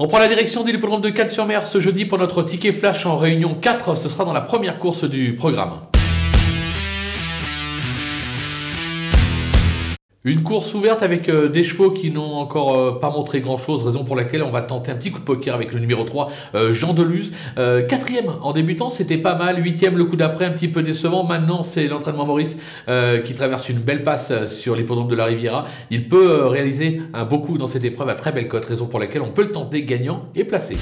On prend la direction de l'hippodrome de 4 sur mer ce jeudi pour notre ticket flash en réunion 4. Ce sera dans la première course du programme. Une course ouverte avec euh, des chevaux qui n'ont encore euh, pas montré grand chose, raison pour laquelle on va tenter un petit coup de poker avec le numéro 3, euh, Jean Deluse. quatrième en débutant, c'était pas mal. Huitième le coup d'après, un petit peu décevant. Maintenant, c'est l'entraînement Maurice qui traverse une belle passe sur l'hippodrome de la Riviera. Il peut réaliser un beau coup dans cette épreuve à très belle cote, raison pour laquelle on peut le tenter gagnant et placé.